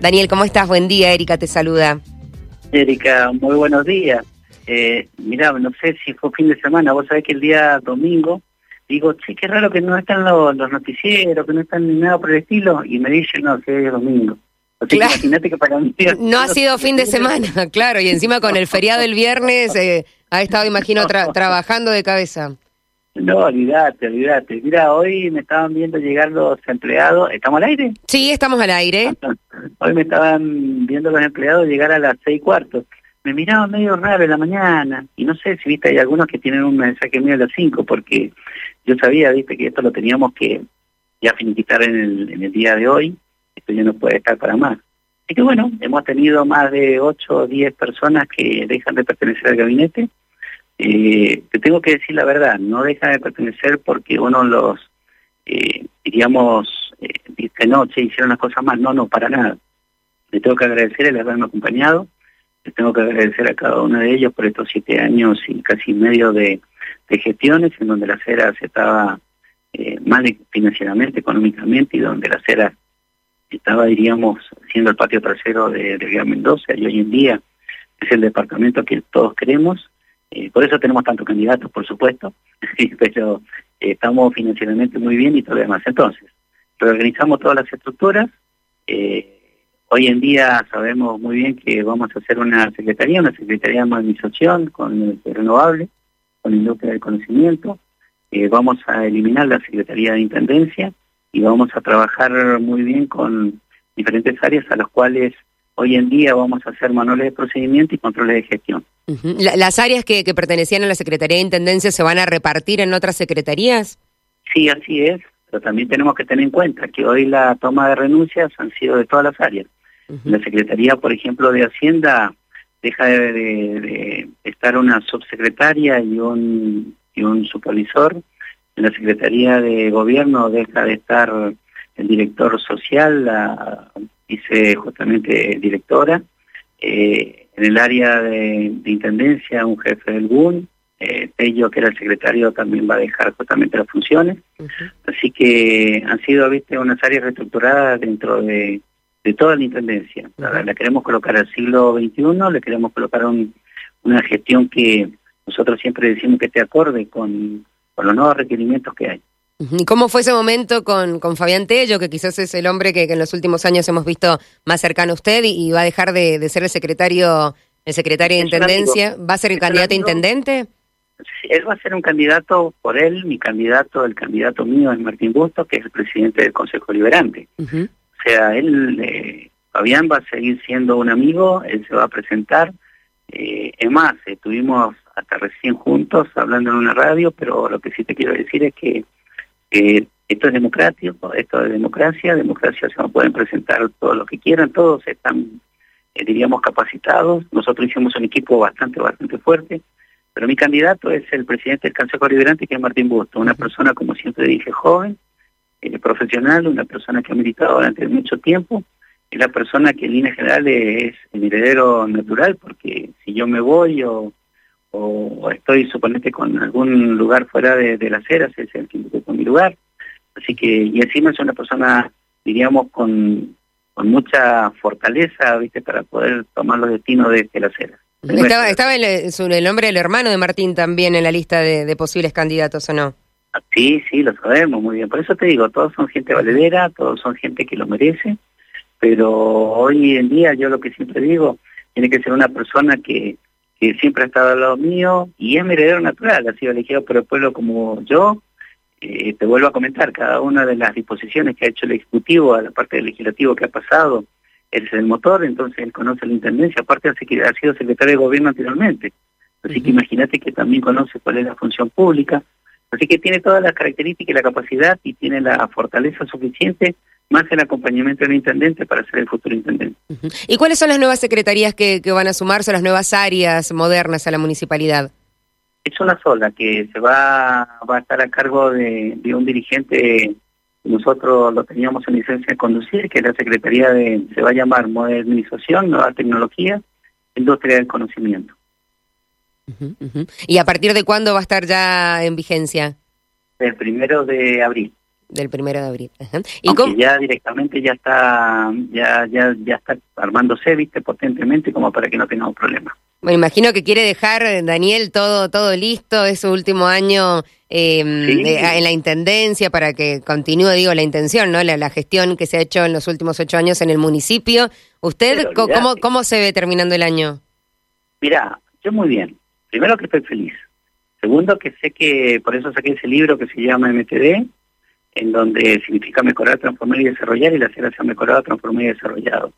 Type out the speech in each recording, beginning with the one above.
Daniel, ¿cómo estás? Buen día, Erika te saluda. Erika, muy buenos días. Eh, mirá, no sé si fue fin de semana, vos sabés que el día domingo, digo, che, qué raro que no están los, noticieros, que no están ni nada por el estilo, y me dicen, no, que es domingo. imagínate que para mí... No ha sido fin de semana, claro, y encima con el feriado del viernes eh, ha estado, imagino, trabajando de cabeza. No, olvídate, olvídate. Mira, hoy me estaban viendo llegar los empleados. ¿Estamos al aire? Sí, estamos al aire. Hoy me estaban viendo los empleados llegar a las seis cuartos. Me miraban medio raro en la mañana. Y no sé si, viste, hay algunos que tienen un mensaje mío a las cinco, porque yo sabía, viste, que esto lo teníamos que ya finiquitar en el, en el día de hoy. Esto ya no puede estar para más. Así que bueno, hemos tenido más de ocho o diez personas que dejan de pertenecer al gabinete eh, te tengo que decir la verdad, no deja de pertenecer porque uno los, eh, diríamos, eh, dice, no, che, hicieron las cosas mal. No, no, para nada. Le tengo que agradecer el haberme acompañado, le tengo que agradecer a cada uno de ellos por estos siete años y casi medio de, gestiones en donde la CERA se estaba eh, mal financieramente, económicamente, y donde la CERA estaba, diríamos, siendo el patio trasero de, de Mendoza, y hoy en día es el departamento que todos queremos, eh, por eso tenemos tantos candidatos, por supuesto, pero eh, estamos financieramente muy bien y todo lo demás. Entonces, reorganizamos todas las estructuras. Eh, hoy en día sabemos muy bien que vamos a hacer una secretaría, una secretaría de modernización con renovable, con industria del conocimiento. vamos a eliminar la secretaría de intendencia y vamos a trabajar muy bien con diferentes áreas a las cuales hoy en día vamos a hacer manuales de procedimiento y controles de gestión. ¿Las áreas que, pertenecían a la Secretaría de Intendencia se van a repartir en otras secretarías? Sí, así es, pero también tenemos que tener en cuenta que hoy la toma de renuncias han sido de todas las áreas. La Secretaría, por ejemplo, de Hacienda deja de, estar una subsecretaria y un, y un supervisor. En la Secretaría de Gobierno deja de estar el director social, la vice justamente directora. Eh, en el área de, Intendencia, un jefe del GUN, eh, que era el secretario, también va a dejar justamente las funciones. Así que han sido, viste, unas áreas reestructuradas dentro de, toda la Intendencia. la, queremos colocar al siglo XXI, le queremos colocar una gestión que nosotros siempre decimos que esté acorde con los nuevos requerimientos que hay. ¿Y cómo fue ese momento con, con Fabián Tello, que quizás es el hombre que, en los últimos años hemos visto más cercano a usted y, va a dejar de, ser el secretario el secretario de Intendencia? ¿Va a ser el candidato a intendente? Él va a ser un candidato por él, mi candidato, el candidato mío es Martín Busto, que es el presidente del Consejo Liberante. O sea, él, eh, Fabián va a seguir siendo un amigo, él se va a presentar. Eh, es más, estuvimos hasta recién juntos hablando en una radio, pero lo que sí te quiero decir es que eh, esto es democrático, esto es democracia, democracia se nos pueden presentar todo lo que quieran, todos están, eh, diríamos, capacitados. Nosotros hicimos un equipo bastante, bastante fuerte, pero mi candidato es el presidente del Consejo Liberante, que es Martín Busto, una persona, como siempre dije, joven, eh, profesional, una persona que ha militado durante mucho tiempo, y la persona que en línea general es el heredero natural, porque si yo me voy o o estoy, suponete, con algún lugar fuera de, de las eras, es el que con mi lugar. Así que, y encima es una persona, diríamos, con, con mucha fortaleza, ¿viste?, para poder tomar los destinos de, de las eras. Estaba, estaba el, el, nombre del hermano de Martín también en la lista de, posibles candidatos, ¿o no? Sí, sí, lo sabemos muy bien. Por eso te digo, todos son gente valedera, todos son gente que lo merece, pero hoy en día yo lo que siempre digo, tiene que ser una persona que, que siempre ha estado al lado mío y es mi heredero natural, ha sido elegido por el pueblo como yo. Eh, te vuelvo a comentar, cada una de las disposiciones que ha hecho el Ejecutivo a la parte del Legislativo que ha pasado, es el motor, entonces él conoce la Intendencia, aparte hace que ha sido secretario de Gobierno anteriormente. Así que imagínate que también conoce cuál es la función pública. Así que tiene todas las características y la capacidad y tiene la fortaleza suficiente más el acompañamiento del intendente para ser el futuro intendente. ¿Y cuáles son las nuevas secretarías que, van a sumarse, las nuevas áreas modernas a la municipalidad? Es una sola que se va, va a estar a cargo de, un dirigente nosotros lo teníamos en licencia de conducir, que es la Secretaría de, se va a llamar Modernización, Nueva Tecnología, Industria del Conocimiento. ¿Y a partir de cuándo va a estar ya en vigencia? El primero de abril. Del primero de abril. ¿Y ya directamente ya está, ya, ya, ya está armándose, viste, potentemente como para que no tengamos problemas. Me imagino que quiere dejar, Daniel, todo, todo listo, es su último año eh, en la intendencia para que continúe, digo, la intención, ¿no? La, gestión que se ha hecho en los últimos ocho años en el municipio. ¿Usted cómo, cómo se ve terminando el año? Mira, yo muy bien. Primero que estoy feliz. Segundo que sé que, por eso saqué ese libro que se llama MTD, en donde significa mejorar, transformar y desarrollar, y la ciudad se ha mejorado, transformado y desarrollado.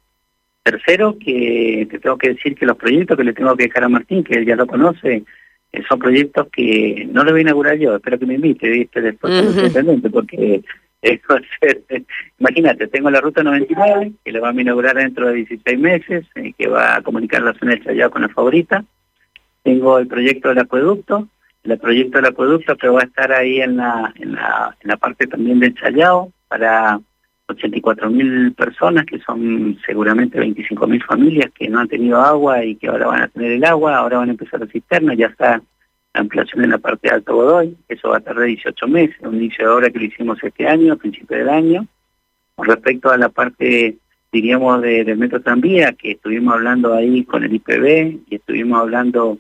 Tercero, que te tengo que decir que los proyectos que le tengo que dejar a Martín, que él ya lo conoce, eh, son proyectos que no lo voy a inaugurar yo, espero que me invite, ¿viste? Después, porque imagínate, tengo la ruta 99, que le va a inaugurar dentro de 16 meses, eh, que va a comunicar la zona del Chayao con la favorita. Tengo el proyecto del acueducto, el proyecto del acueducto que va a estar ahí en la, en la, en la parte también del Chayao para 84 mil personas, que son seguramente 25 mil familias que no han tenido agua y que ahora van a tener el agua, ahora van a empezar la cisterna, ya está la ampliación en la parte de Alto Godoy, eso va a tardar 18 meses, un inicio de obra que lo hicimos este año, a principio del año. Con respecto a la parte, diríamos, de, del metro tranvía, que estuvimos hablando ahí con el IPB y estuvimos hablando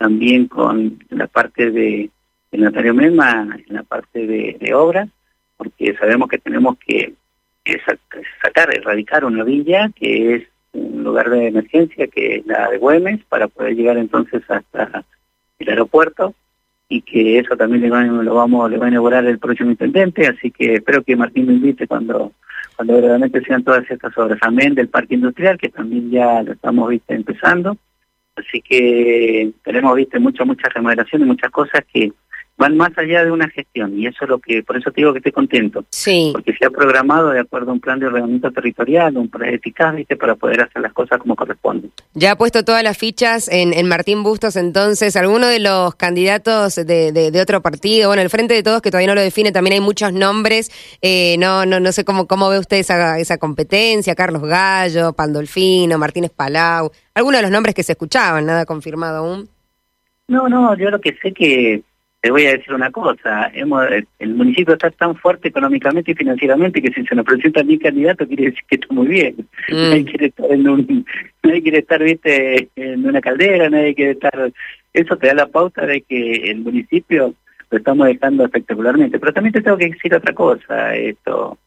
también con la parte de, de Natario Mema, en la parte de, obras, porque sabemos que tenemos que sacar, erradicar una villa que es un lugar de emergencia, que es la de Güemes, para poder llegar entonces hasta el aeropuerto y que eso también le lo vamos le va a inaugurar el próximo intendente, así que espero que Martín me invite cuando cuando verdaderamente sean todas estas obras. Amén del parque industrial, que también ya lo estamos viste empezando. Así que tenemos viste muchas, muchas remodelaciones, muchas cosas que van más allá de una gestión y eso es lo que, por eso te digo que estoy contento. Sí. Porque se ha programado de acuerdo a un plan de ordenamiento territorial, un plan eficaz, ¿viste? para poder hacer las cosas como corresponde. Ya ha puesto todas las fichas en, en Martín Bustos, entonces, alguno de los candidatos de, de, otro partido, bueno, el Frente de Todos que todavía no lo define, también hay muchos nombres, eh, no, no, no sé cómo, cómo ve usted esa, esa competencia, Carlos Gallo, Pandolfino, Martínez Palau, algunos de los nombres que se escuchaban, nada confirmado aún. No, no, yo lo que sé que te voy a decir una cosa, hemos, el municipio está tan fuerte económicamente y financieramente que si se nos presenta mi candidato quiere decir que está muy bien. Mm. Nadie quiere estar en un, nadie quiere estar, viste, en una caldera, nadie quiere estar, eso te da la pauta de que el municipio lo estamos dejando espectacularmente. Pero también te tengo que decir otra cosa, esto,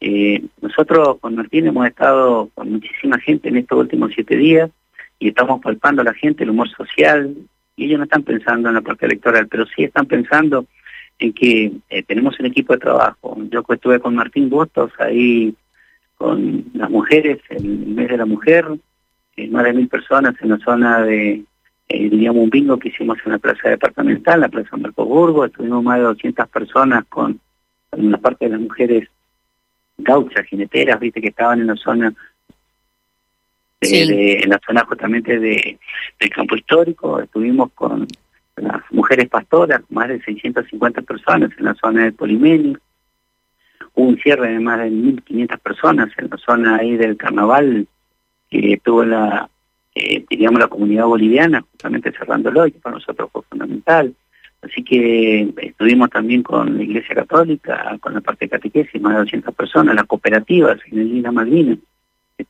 eh, nosotros con Martín hemos estado con muchísima gente en estos últimos siete días y estamos palpando a la gente el humor social, y ellos no están pensando en la parte electoral, pero sí están pensando en que eh, tenemos un equipo de trabajo. Yo estuve con Martín Bustos ahí con las mujeres, el mes de la mujer, eh, más de mil personas en la zona de, eh, diríamos, un bingo que hicimos en la plaza departamental, la plaza Marco Burgo, estuvimos más de 200 personas con, con la parte de las mujeres gauchas, jineteras, viste, que estaban en la zona en la zona justamente de, del campo histórico, estuvimos con las mujeres pastoras, más de 650 personas en la zona de Polimenio, hubo un cierre de más de 1.500 personas en la zona ahí del carnaval que tuvo la, eh, la comunidad boliviana, justamente cerrándolo, y para nosotros fue fundamental. Así que estuvimos también con la Iglesia Católica, con la parte de catequesis, más de 200 personas, las cooperativas en el Lina Malvinas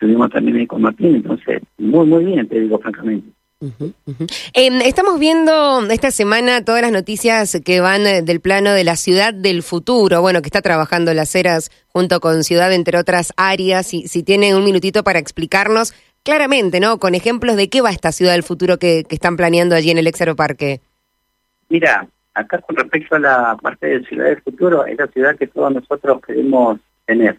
estuvimos también ahí con Martín, entonces muy, muy bien, te digo francamente. Em, estamos viendo esta semana todas las noticias que van eh, del plano de la ciudad del futuro, bueno, que está trabajando las eras junto con Ciudad, entre otras áreas, y si tiene un minutito para explicarnos claramente, ¿no? Con ejemplos de qué va esta ciudad del futuro que, están planeando allí en el Parque. Mira, acá con respecto a la parte de Ciudad del Futuro, es la ciudad que todos nosotros queremos tener.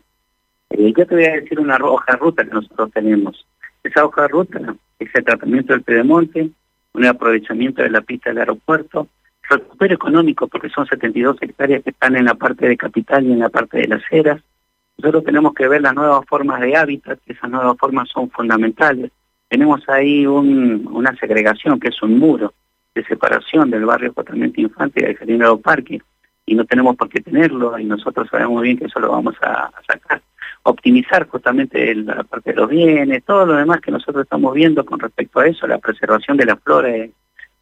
Eh, yo te voy a decir una hoja de ruta que nosotros tenemos. Esa hoja de ruta es el tratamiento del pedemonte, un aprovechamiento de la pista del aeropuerto, recupero económico porque son 72 hectáreas que están en la parte de capital y en la parte de las eras. Nosotros tenemos que ver las nuevas formas de hábitat, esas nuevas formas son fundamentales. Tenemos ahí un, una segregación, que es un muro de separación del barrio Justamente Infante y del Jardinero Parque, y no tenemos por qué tenerlo, y nosotros sabemos bien que eso lo vamos a sacar optimizar justamente la parte de los bienes, todo lo demás que nosotros estamos viendo con respecto a eso, la preservación de la flora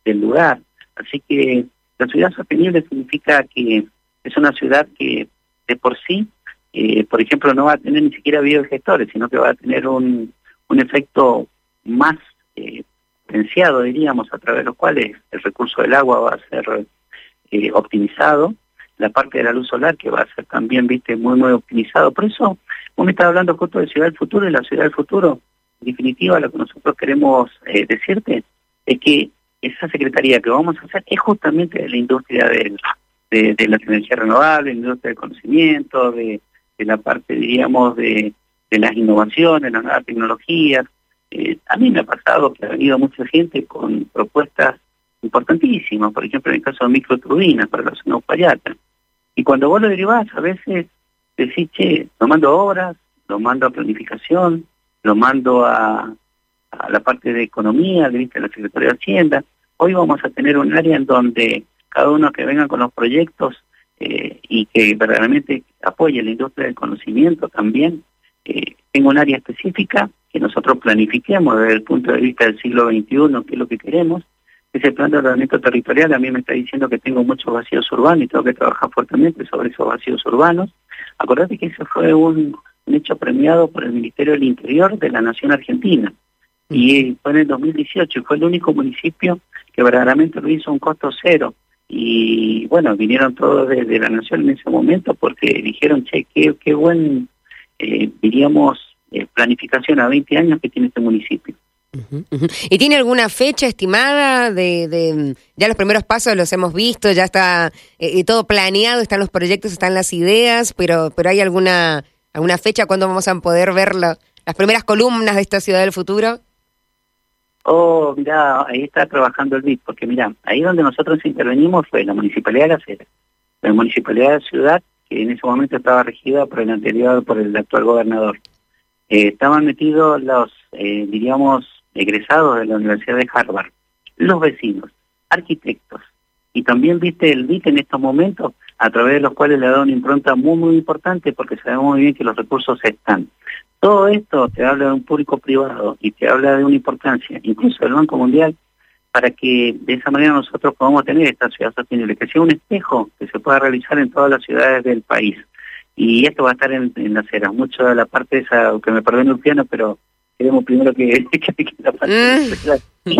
del lugar. Así que la ciudad sostenible significa que es una ciudad que de por sí, eh, por ejemplo, no va a tener ni siquiera biogestores, sino que va a tener un, un efecto más eh, potenciado, diríamos, a través de los cuales el recurso del agua va a ser eh, optimizado, la parte de la luz solar que va a ser también, viste, muy, muy optimizado. Por eso, vos me estás hablando justo de Ciudad del Futuro y la Ciudad del Futuro, en definitiva, lo que nosotros queremos eh, decirte es que esa secretaría que vamos a hacer es justamente de la industria de, de, las energías renovables, la industria del conocimiento, de, de la parte, diríamos, de, de las innovaciones, las nuevas tecnologías. Eh, a mí me ha pasado que ha venido mucha gente con propuestas importantísimas, por ejemplo, en el caso de microturbinas para la zona Uspallata. Y cuando vos lo derivás, a veces decís, che, lo mando a obras, lo mando a planificación, lo mando a, a la parte de economía, de la Secretaría de Hacienda. Hoy vamos a tener un área en donde cada uno que venga con los proyectos eh, y que verdaderamente apoye la industria del conocimiento también, eh, tenga un área específica que nosotros planifiquemos desde el punto de vista del siglo XXI, qué es lo que queremos. Ese plan de ordenamiento territorial a mí me está diciendo que tengo muchos vacíos urbanos y tengo que trabajar fuertemente sobre esos vacíos urbanos. Acordate que ese fue un, un hecho premiado por el Ministerio del Interior de la Nación Argentina. Y fue en el 2018 y fue el único municipio que verdaderamente lo hizo un costo cero. Y bueno, vinieron todos de, la Nación en ese momento porque dijeron, che, qué, qué buen, eh, diríamos, eh, planificación a 20 años que tiene este municipio. ¿Y tiene alguna fecha estimada de, de, ya los primeros pasos los hemos visto, ya está eh, todo planeado, están los proyectos, están las ideas, pero pero hay alguna alguna fecha cuando vamos a poder ver las primeras columnas de esta ciudad del futuro? Oh, mira, ahí está trabajando el BID, porque mira, ahí donde nosotros intervenimos fue la Municipalidad de la Cera, la Municipalidad de la Ciudad, que en ese momento estaba regida por el anterior, por el actual gobernador. Eh, estaban metidos los, eh, diríamos, egresados de la Universidad de Harvard, los vecinos, arquitectos, y también viste el BIT en estos momentos, a través de los cuales le ha dado una impronta muy, muy importante, porque sabemos muy bien que los recursos están. Todo esto te habla de un público privado y te habla de una importancia, incluso del Banco Mundial, para que de esa manera nosotros podamos tener esta ciudad sostenible, que sea un espejo que se pueda realizar en todas las ciudades del país. Y esto va a estar en, en las eras, mucho de la parte esa, que me perdone un piano, pero queremos primero que, que, la parte mm.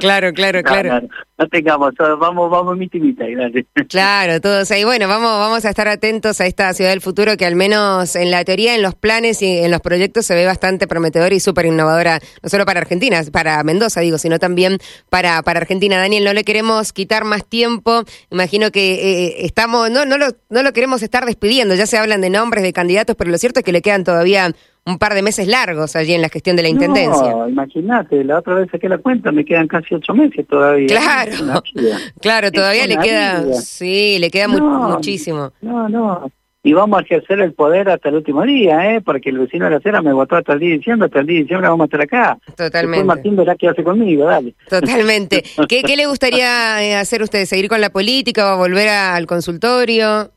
claro, claro, claro. No, tengamos, vamos, vamos mi timita, Claro, todos ahí. Bueno, vamos, vamos a estar atentos a esta ciudad del futuro que al menos en la teoría, en los planes y en los proyectos se ve bastante prometedora y súper innovadora, no solo para Argentina, para Mendoza, digo, sino también para, para Argentina. Daniel, no le queremos quitar más tiempo. Imagino que eh, estamos, no, no lo, no lo queremos estar despidiendo. Ya se hablan de nombres de candidatos, pero lo cierto es que le quedan todavía un par de meses largos allí en la gestión de la Intendencia. No, imagínate, la otra vez saqué la cuenta, me quedan casi ocho meses todavía. Claro, claro, todavía le queda, sí, le queda muchísimo. No, no, y vamos a ejercer el poder hasta el último día, ¿eh? Porque el vecino de la acera me votó hasta el día de diciembre, hasta el día de diciembre vamos a estar acá. Totalmente. Después Martín verá qué hace conmigo, dale. Totalmente. ¿Qué, ¿Qué le gustaría eh, hacer usted? ¿Seguir con la política o volver al consultorio?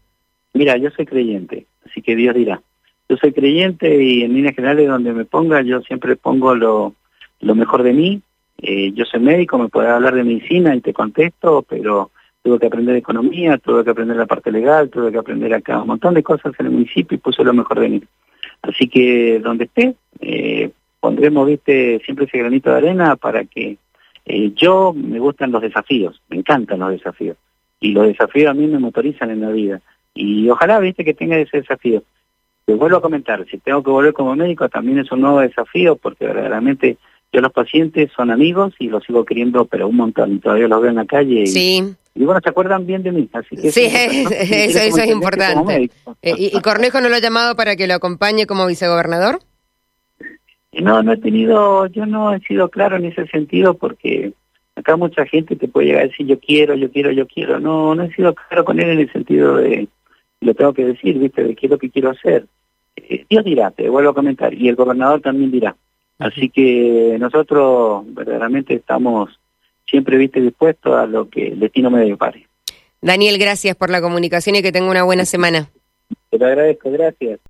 Mira, yo soy creyente, así que Dios dirá yo soy creyente y en líneas generales donde me ponga yo siempre pongo lo, lo mejor de mí. Eh, yo soy médico, me puede hablar de medicina y te contesto, pero tuve que aprender economía, tuve que aprender la parte legal, tuve que aprender acá un montón de cosas en el municipio y puse lo mejor de mí. Así que donde esté, eh, pondremos, viste, siempre ese granito de arena para que eh, yo me gustan los desafíos, me encantan los desafíos. Y los desafíos a mí me motorizan en la vida. Y ojalá, viste, que tenga ese desafío. Te vuelvo a comentar, si tengo que volver como médico también es un nuevo desafío porque verdaderamente yo los pacientes son amigos y los sigo queriendo, pero un montón, y todavía los veo en la calle. Y, sí. Y bueno, se acuerdan bien de mí, así que... Sí, eso, es importante. Eh, ¿Y, ¿Y, Cornejo no lo ha llamado para que lo acompañe como vicegobernador? No, no he tenido, yo no he sido claro en ese sentido porque acá mucha gente te puede llegar a decir yo quiero, yo quiero, yo quiero. No, no he sido claro con él en el sentido de lo tengo que decir, ¿viste? De qué es lo que quiero hacer. Eh, Dios dirá, te vuelvo a comentar, y el gobernador también dirá. Así que nosotros verdaderamente estamos siempre, ¿viste? Dispuestos a lo que el destino me depare. Daniel, gracias por la comunicación y que tenga una buena semana. Te lo agradezco, gracias.